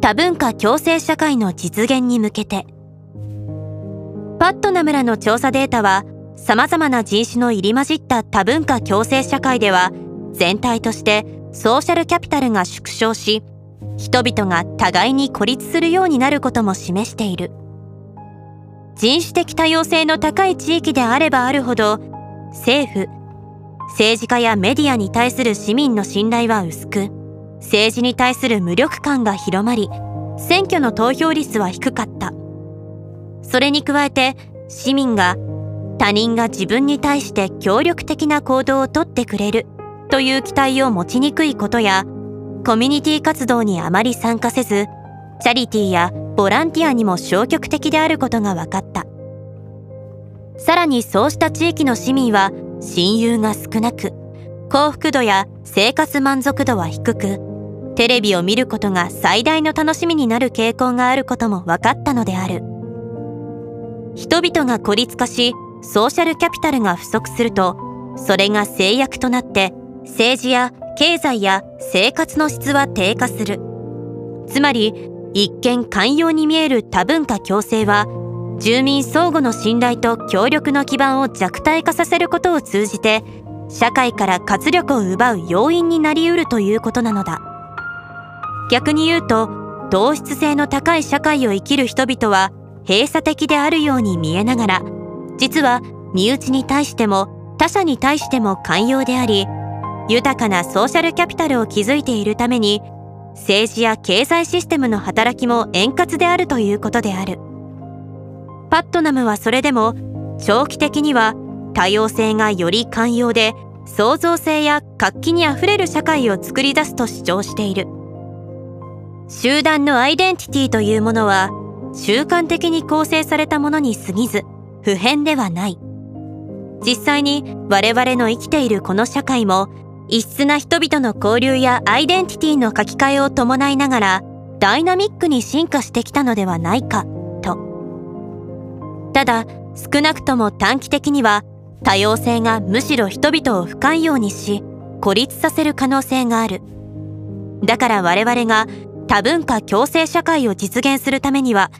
多文化共生社会の実現に向けてパットナムらの調査データは様々な人種の入り混じった多文化共生社会では全体としてソーシャルキャピタルが縮小し人々が互いに孤立するようになることも示している。人種的多様性の高い地域であればあるほど政府政治家やメディアに対する市民の信頼は薄く政治に対する無力感が広まり選挙の投票率は低かった。それに加えて市民が他人が自分に対して協力的な行動をとってくれるという期待を持ちにくいことやコミュニティ活動にあまり参加せずチャリティーやボランティアにも消極的であることが分かった。さらにそうした地域の市民は親友が少なく幸福度や生活満足度は低くテレビを見ることが最大の楽しみになる傾向があることも分かったのである。人々が孤立化しソーシャルキャピタルが不足するとそれが制約となって政治や経済や生活の質は低下する。つまり一見寛容に見える多文化共生は住民相互の信頼と協力の基盤を弱体化させることを通じて社会から活力を奪う要因になりうるということなのだ。逆に言うと同質性の高い社会を生きる人々は閉鎖的であるように見えながら実は身内に対しても他者に対しても寛容であり豊かなソーシャルキャピタルを築いているために政治や経済システムの働きも円滑であるということである。パットナムはそれでも長期的には多様性がより寛容で創造性や活気にあふれる社会を作り出すと主張している。集団のアイデンティティというものは習慣的に構成されたものに過ぎず普遍ではない。実際に我々の生きているこの社会も異質な人々の交流やアイデンティティの書き換えを伴いながらダイナミックに進化してきたのではないかと。ただ少なくとも短期的には多様性がむしろ人々を不寛容にし孤立させる可能性がある。だから我々が多文化共生社会を実現するためには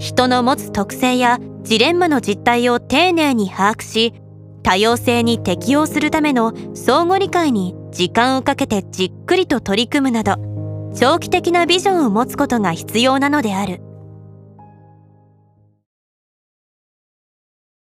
人の持つ特性やジレンマの実態を丁寧に把握し多様性に適応するための相互理解に時間をかけてじっくりと取り組むなど長期的なビジョンを持つことが必要なのである。